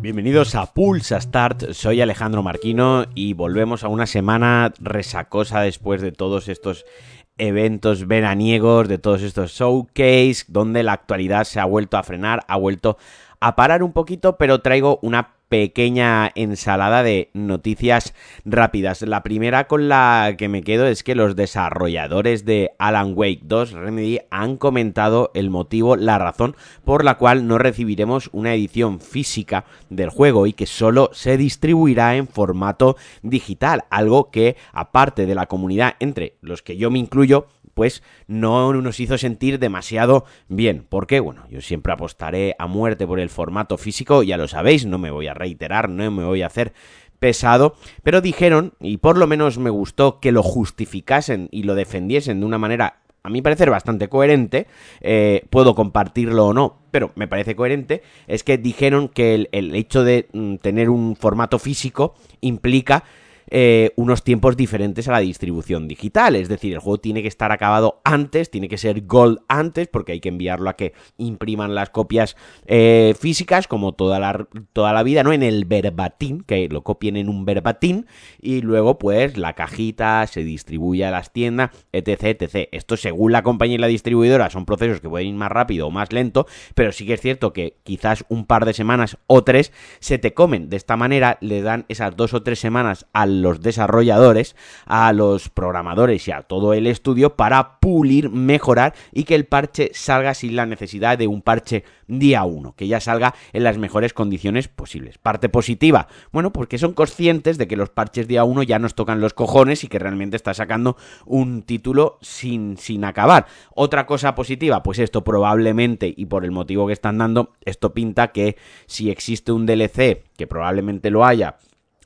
Bienvenidos a Pulsa Start, soy Alejandro Marquino y volvemos a una semana resacosa después de todos estos eventos veraniegos, de todos estos showcase, donde la actualidad se ha vuelto a frenar, ha vuelto a parar un poquito, pero traigo una pequeña ensalada de noticias rápidas. La primera con la que me quedo es que los desarrolladores de Alan Wake 2 Remedy han comentado el motivo, la razón por la cual no recibiremos una edición física del juego y que solo se distribuirá en formato digital, algo que aparte de la comunidad entre los que yo me incluyo pues no nos hizo sentir demasiado bien. ¿Por qué? Bueno, yo siempre apostaré a muerte por el formato físico, ya lo sabéis, no me voy a reiterar, no me voy a hacer pesado, pero dijeron, y por lo menos me gustó que lo justificasen y lo defendiesen de una manera a mi parecer bastante coherente, eh, puedo compartirlo o no, pero me parece coherente, es que dijeron que el, hecho de mm, tener un formato físico implica eh, unos tiempos diferentes a la distribución digital. Es decir, el juego tiene que estar acabado antes, tiene que ser gold antes, porque hay que enviarlo a que impriman las copias eh, físicas, como toda la, toda la vida, ¿no? En el verbatim, que lo copien en un verbatim, y luego, pues, la cajita se distribuye a las tiendas, etc, etc. Esto, según la compañía y la distribuidora, son procesos que pueden ir más rápido o más lento, pero sí que es cierto que quizás un par de semanas o tres se te comen. De esta manera, le dan esas dos o tres semanas al los desarrolladores, a los programadores y a todo el estudio para pulir, mejorar y que el parche salga sin la necesidad de un parche día 1, que ya salga en las mejores condiciones posibles. Parte positiva, bueno, porque son conscientes de que los parches día 1 ya nos tocan los cojones y que realmente está sacando un título sin, sin acabar. Otra cosa positiva, pues esto probablemente y por el motivo que están dando, esto pinta que si existe un DLC, que probablemente lo haya,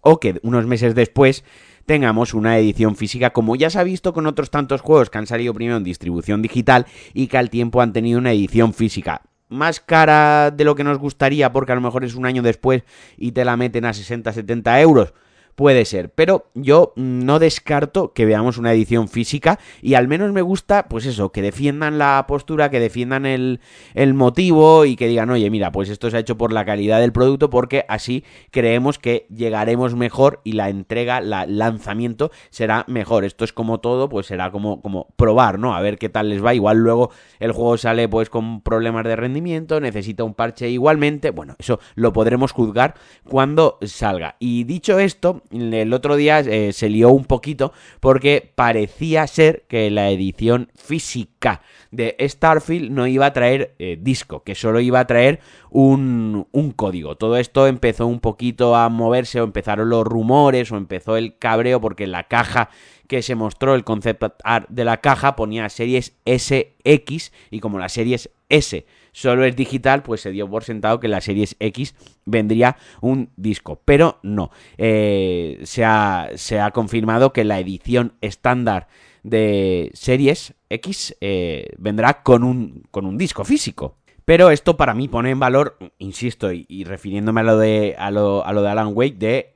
o que unos meses después tengamos una edición física como ya se ha visto con otros tantos juegos que han salido primero en distribución digital y que al tiempo han tenido una edición física más cara de lo que nos gustaría porque a lo mejor es un año después y te la meten a 60-70 euros Puede ser, pero yo no descarto que veamos una edición física y al menos me gusta, pues eso, que defiendan la postura, que defiendan el, el motivo y que digan, oye, mira, pues esto se ha hecho por la calidad del producto porque así creemos que llegaremos mejor y la entrega, el lanzamiento será mejor. Esto es como todo, pues será como, como probar, ¿no? A ver qué tal les va. Igual luego el juego sale pues con problemas de rendimiento, necesita un parche igualmente. Bueno, eso lo podremos juzgar cuando salga. Y dicho esto, el otro día eh, se lió un poquito porque parecía ser que la edición física de Starfield no iba a traer eh, disco, que solo iba a traer un, un, código. Todo esto empezó un poquito a moverse o empezaron los rumores o empezó el cabreo porque la caja que se mostró, el concept art de la caja ponía series SX y como las series S solo es digital, pues se dio por sentado que la Series X vendría un disco. Pero no, eh, se, ha, se, ha, confirmado que la edición estándar de Series X eh, vendrá con un, con un disco físico. Pero esto para mí pone en valor, insisto, y, refiriéndome a lo, de, a, lo, a lo de Alan Wake, de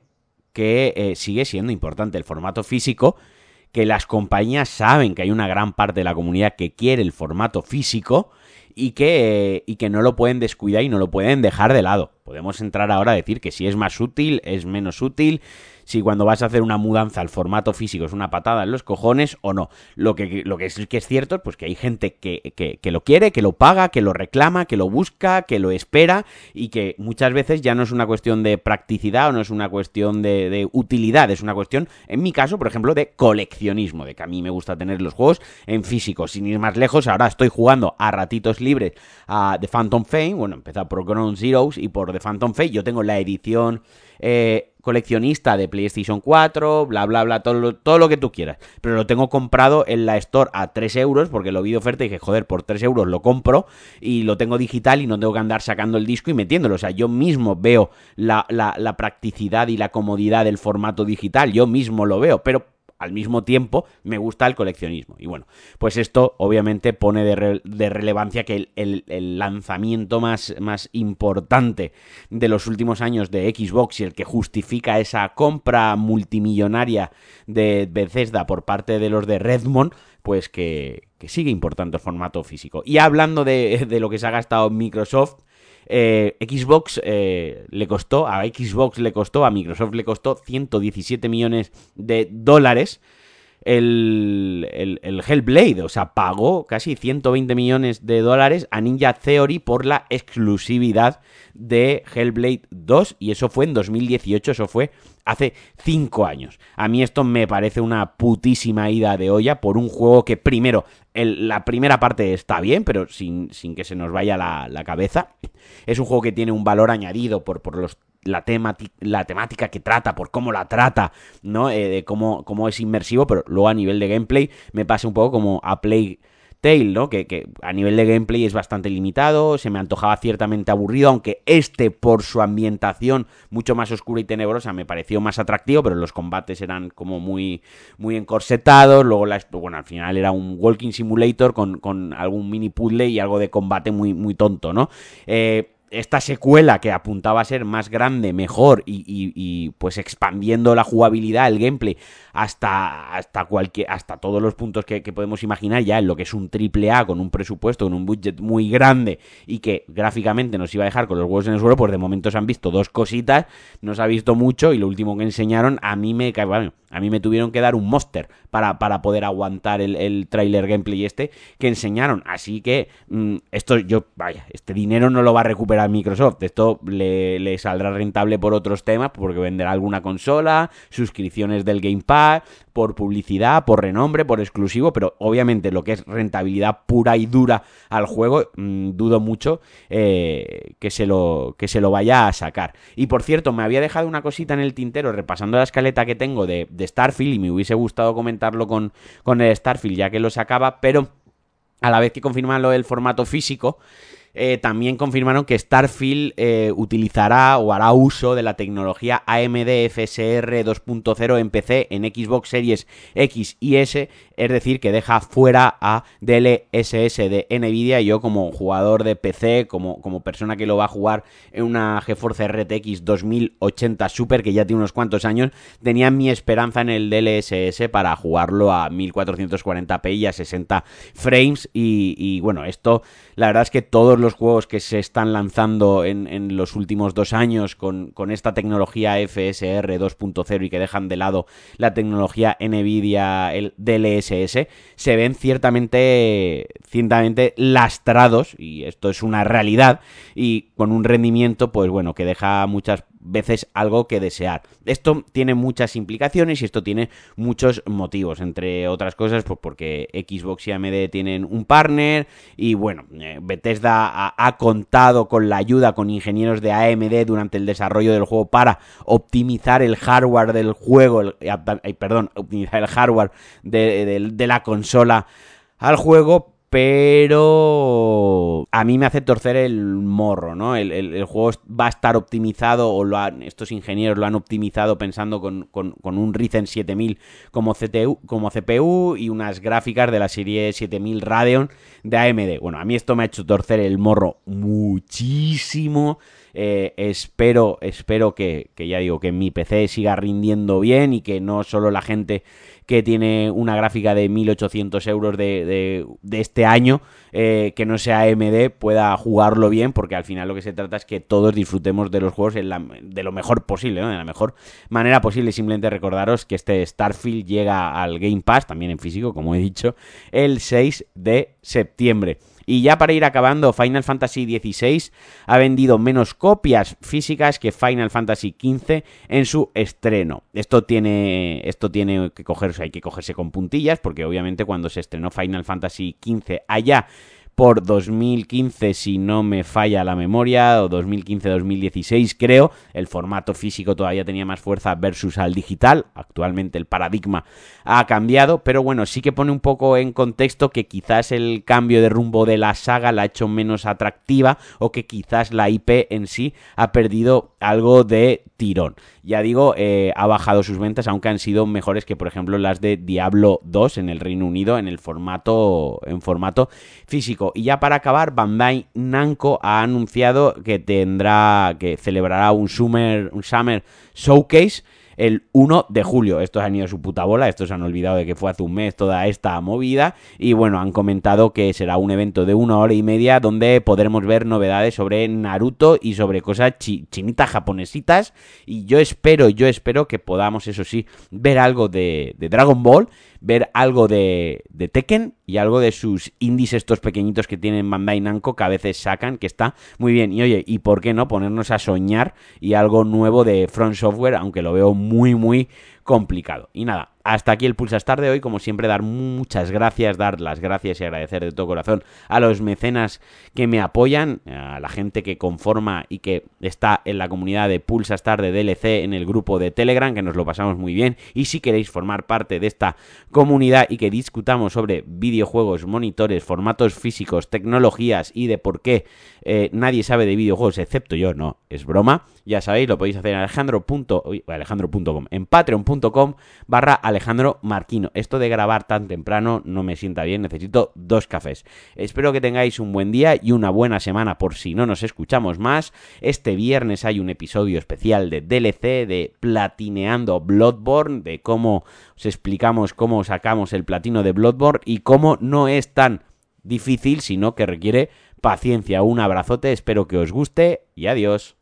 que eh, sigue siendo importante el formato físico, que las compañías saben que hay una gran parte de la comunidad que quiere el formato físico, y que, y que no lo pueden descuidar y no lo pueden dejar de lado. Podemos entrar ahora a decir que si es más útil, es menos útil, si cuando vas a hacer una mudanza al formato físico es una patada en los cojones o no. Lo que, lo que, es, que es cierto es pues, que hay gente que, que, lo quiere, que lo paga, que lo reclama, que lo busca, que lo espera y que muchas veces ya no es una cuestión de practicidad o no es una cuestión de, de utilidad, es una cuestión, en mi caso, por ejemplo, de coleccionismo, de que a mí me gusta tener los juegos en físico. Sin ir más lejos, ahora estoy jugando a ratitos libres a The Phantom Fame, bueno, empezado por Ground Zeroes y por The Phantom Fame, yo tengo la edición eh, coleccionista de PlayStation 4, bla, bla, bla, todo lo, todo lo que tú quieras. Pero lo tengo comprado en la Store a 3 euros porque lo vi de oferta y dije, joder, por 3 euros lo compro y lo tengo digital y no tengo que andar sacando el disco y metiéndolo. O sea, yo mismo veo la, la, la practicidad y la comodidad del formato digital, yo mismo lo veo, pero al mismo tiempo me gusta el coleccionismo. Y bueno, pues esto obviamente pone de, relevancia que el, lanzamiento más, más importante de los últimos años de Xbox y el que justifica esa compra multimillonaria de Bethesda por parte de los de Redmond, pues que, sigue importando el formato físico. Y hablando de, de lo que se ha gastado Microsoft, eh, Xbox eh, le costó, a Xbox le costó, a Microsoft le costó 117 millones de dólares el, el, Hellblade, o sea, pagó casi 120 millones de dólares a Ninja Theory por la exclusividad de Hellblade 2 y eso fue en 2018, eso fue hace 5 años. A mí esto me parece una putísima ida de olla por un juego que primero, la primera parte está bien, pero sin, sin que se nos vaya la, la, cabeza. Es un juego que tiene un valor añadido por, por los la, la temática que trata, por cómo la trata, ¿no? Eh, de cómo, cómo es inmersivo, pero luego a nivel de gameplay me pasa un poco como a Play Tale, ¿no? Que, que, a nivel de gameplay es bastante limitado, se me antojaba ciertamente aburrido, aunque este, por su ambientación mucho más oscura y tenebrosa, me pareció más atractivo, pero los combates eran como muy, muy encorsetados, luego, la, bueno, al final era un walking simulator con, con algún mini puzzle y algo de combate muy, muy tonto, ¿no? Eh, esta secuela que apuntaba a ser más grande, mejor y, pues expandiendo la jugabilidad, el gameplay hasta hasta cualquier hasta todos los puntos que, podemos imaginar ya en lo que es un triple A con un presupuesto, con un budget muy grande y que gráficamente nos iba a dejar con los huevos en el suelo, pues de momento se han visto dos cositas, no se ha visto mucho y lo último que enseñaron a mí me bueno, a mí me tuvieron que dar un monster para, para poder aguantar el, el trailer gameplay este que enseñaron, así que mm, esto yo vaya, este dinero no lo va a recuperar Microsoft. Esto le, saldrá rentable por otros temas, porque venderá alguna consola, suscripciones del Game Pass, por publicidad, por renombre, por exclusivo, pero obviamente lo que es rentabilidad pura y dura al juego, mm, dudo mucho eh, que, se lo, que se lo vaya a sacar. Y por cierto, me había dejado una cosita en el tintero repasando la escaleta que tengo de, Starfield y me hubiese gustado comentarlo con, con el Starfield ya que lo sacaba, pero a la vez que confirman lo del formato físico, eh, también confirmaron que Starfield eh, utilizará o hará uso de la tecnología AMD FSR 2.0 en PC, en Xbox Series X y S, es decir, que deja fuera a DLSS de Nvidia. Yo como jugador de PC, como, como persona que lo va a jugar en una GeForce RTX 2080 Super, que ya tiene unos cuantos años, tenía mi esperanza en el DLSS para jugarlo a 1440p y a 60 frames. Y, y bueno, esto la verdad es que todos los juegos que se están lanzando en, los últimos dos años con, esta tecnología FSR 2.0 y que dejan de lado la tecnología NVIDIA el DLSS, se ven ciertamente, ciertamente lastrados, y esto es una realidad, y con un rendimiento, pues bueno, que deja muchas veces algo que desear. Esto tiene muchas implicaciones y esto tiene muchos motivos, entre otras cosas, pues porque Xbox y AMD tienen un partner y bueno, eh, Bethesda ha, contado con la ayuda con ingenieros de AMD durante el desarrollo del juego para optimizar el hardware del juego, el, perdón, optimizar el hardware de la consola al juego, pero a mí me hace torcer el morro, ¿no? El, juego va a estar optimizado, o lo han, estos ingenieros lo han optimizado pensando con, un Ryzen 7000 como, como CPU y unas gráficas de la serie 7000 Radeon de AMD. Bueno, a mí esto me ha hecho torcer el morro muchísimo. Eh, espero, espero que, que ya digo, que mi PC siga rindiendo bien y que no solo la gente que tiene una gráfica de 1800 euros de, de, este año, eh, que no sea AMD, pueda jugarlo bien, porque al final lo que se trata es que todos disfrutemos de los juegos de lo mejor posible, de la mejor manera posible. Simplemente recordaros que este Starfield llega al Game Pass, también en físico, como he dicho, el 6 de septiembre. Y ya para ir acabando, Final Fantasy XVI ha vendido menos copias físicas que Final Fantasy XV en su estreno. Esto tiene, esto tiene que cogerse, hay que cogerse con puntillas, porque obviamente cuando se estrenó Final Fantasy XV allá por 2015, si no me falla la memoria, o 2015-2016 creo. El formato físico todavía tenía más fuerza versus al digital. Actualmente el paradigma ha cambiado, pero bueno, sí que pone un poco en contexto que quizás el cambio de rumbo de la saga la ha hecho menos atractiva o que quizás la IP en sí ha perdido algo de tirón. Ya digo, eh, ha bajado sus ventas, aunque han sido mejores que, por ejemplo, las de Diablo 2 en el Reino Unido en el formato, en formato físico. Y ya para acabar, Bandai Namco ha anunciado que tendrá, que celebrará un Summer, un Summer Showcase el 1 de julio. Estos han ido a su puta bola, estos han olvidado de que fue hace un mes toda esta movida y bueno, han comentado que será un evento de una hora y media donde podremos ver novedades sobre Naruto y sobre cosas chinitas japonesitas y yo espero, yo espero que podamos, eso sí, ver algo de, de Dragon Ball ver algo de, de, Tekken y algo de sus indies estos pequeñitos que tienen Bandai Namco que a veces sacan, que está muy bien. Y oye, ¿y por qué no ponernos a soñar y algo nuevo de Front Software, aunque lo veo muy, muy complicado. Y nada, hasta aquí el Pulsastar de hoy. Como siempre, dar muchas gracias, dar las gracias y agradecer de todo corazón a los mecenas que me apoyan, a la gente que conforma y que está en la comunidad de Pulsastar de DLC en el grupo de Telegram, que nos lo pasamos muy bien. Y si queréis formar parte de esta comunidad y que discutamos sobre videojuegos, monitores, formatos físicos, tecnologías y de por qué eh, nadie sabe de videojuegos excepto yo, no, es broma. Ya sabéis, lo podéis hacer en alejandro.com, en patreon.com barra Alejandro Marquino. Esto de grabar tan temprano no me sienta bien, necesito dos cafés. Espero que tengáis un buen día y una buena semana por si no nos escuchamos más. Este viernes hay un episodio especial de DLC de Platineando Bloodborne, de cómo os explicamos cómo sacamos el platino de Bloodborne y cómo no es tan difícil, sino que requiere paciencia. Un abrazote, espero que os guste y adiós.